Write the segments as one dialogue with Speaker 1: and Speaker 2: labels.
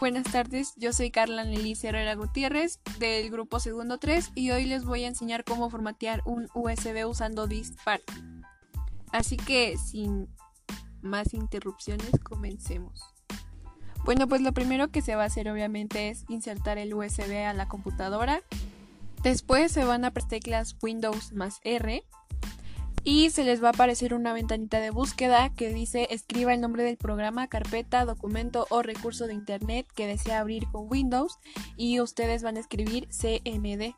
Speaker 1: Buenas tardes, yo soy Carla Nelly Herrera Gutiérrez del grupo Segundo 3 y hoy les voy a enseñar cómo formatear un USB usando Dispart. Así que sin más interrupciones comencemos. Bueno, pues lo primero que se va a hacer obviamente es insertar el USB a la computadora. Después se van a prestar teclas Windows más R y se les va a aparecer una ventanita de búsqueda que dice escriba el nombre del programa, carpeta, documento o recurso de internet que desea abrir con Windows y ustedes van a escribir CMD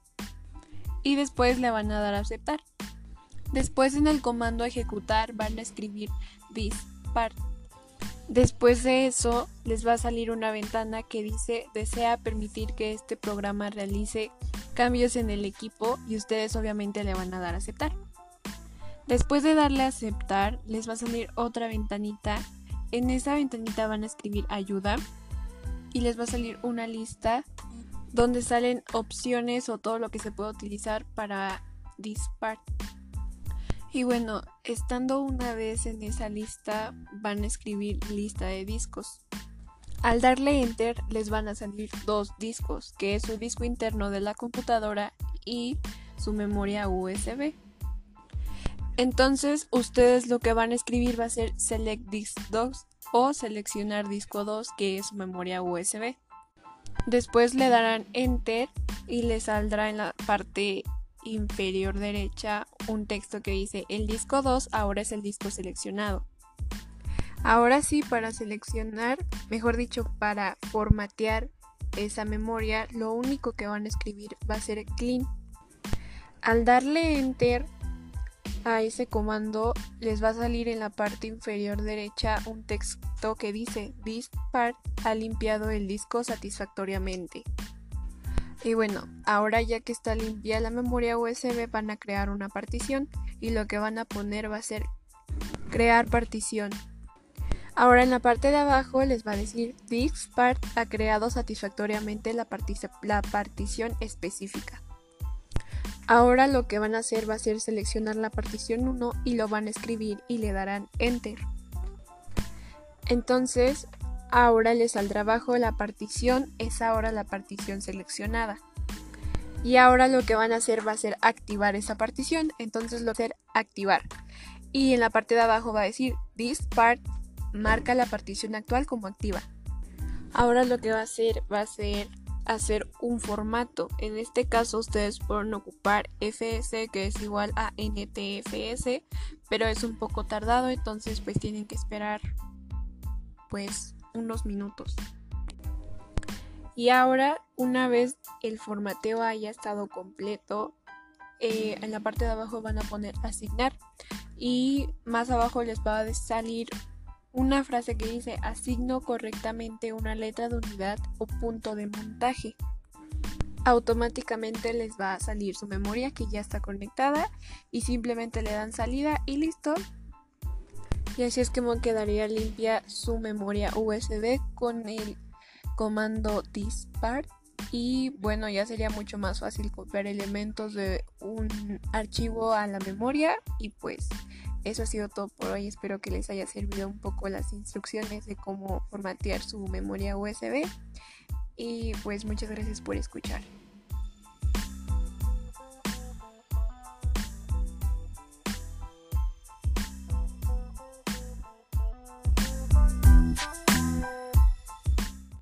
Speaker 1: y después le van a dar a aceptar. Después en el comando ejecutar van a escribir this part. Después de eso les va a salir una ventana que dice desea permitir que este programa realice cambios en el equipo y ustedes obviamente le van a dar a aceptar. Después de darle a aceptar, les va a salir otra ventanita. En esa ventanita van a escribir ayuda y les va a salir una lista donde salen opciones o todo lo que se puede utilizar para dispar. Y bueno, estando una vez en esa lista, van a escribir lista de discos. Al darle enter les van a salir dos discos, que es su disco interno de la computadora y su memoria USB. Entonces ustedes lo que van a escribir va a ser select disk 2 o seleccionar disco 2 que es memoria USB. Después le darán enter y le saldrá en la parte inferior derecha un texto que dice el disco 2 ahora es el disco seleccionado. Ahora sí, para seleccionar, mejor dicho, para formatear esa memoria, lo único que van a escribir va a ser clean. Al darle enter a ese comando les va a salir en la parte inferior derecha un texto que dice This part ha limpiado el disco satisfactoriamente. Y bueno, ahora ya que está limpia la memoria USB van a crear una partición y lo que van a poner va a ser crear partición. Ahora en la parte de abajo les va a decir This part ha creado satisfactoriamente la, la partición específica. Ahora lo que van a hacer va a ser seleccionar la partición 1 y lo van a escribir y le darán enter. Entonces, ahora le saldrá abajo la partición, es ahora la partición seleccionada. Y ahora lo que van a hacer va a ser activar esa partición, entonces lo va a hacer activar. Y en la parte de abajo va a decir this part marca la partición actual como activa. Ahora lo que va a hacer va a ser hacer un formato. En este caso ustedes pueden ocupar FS que es igual a NTFS, pero es un poco tardado, entonces pues tienen que esperar pues unos minutos. Y ahora, una vez el formateo haya estado completo, eh, en la parte de abajo van a poner asignar y más abajo les va a salir una frase que dice asigno correctamente una letra de unidad o punto de montaje. Automáticamente les va a salir su memoria que ya está conectada y simplemente le dan salida y listo. Y así es como quedaría limpia su memoria USB con el comando dispart y bueno ya sería mucho más fácil copiar elementos de un archivo a la memoria y pues eso ha sido todo por hoy. Espero que les haya servido un poco las instrucciones de cómo formatear su memoria USB. Y pues muchas gracias por escuchar.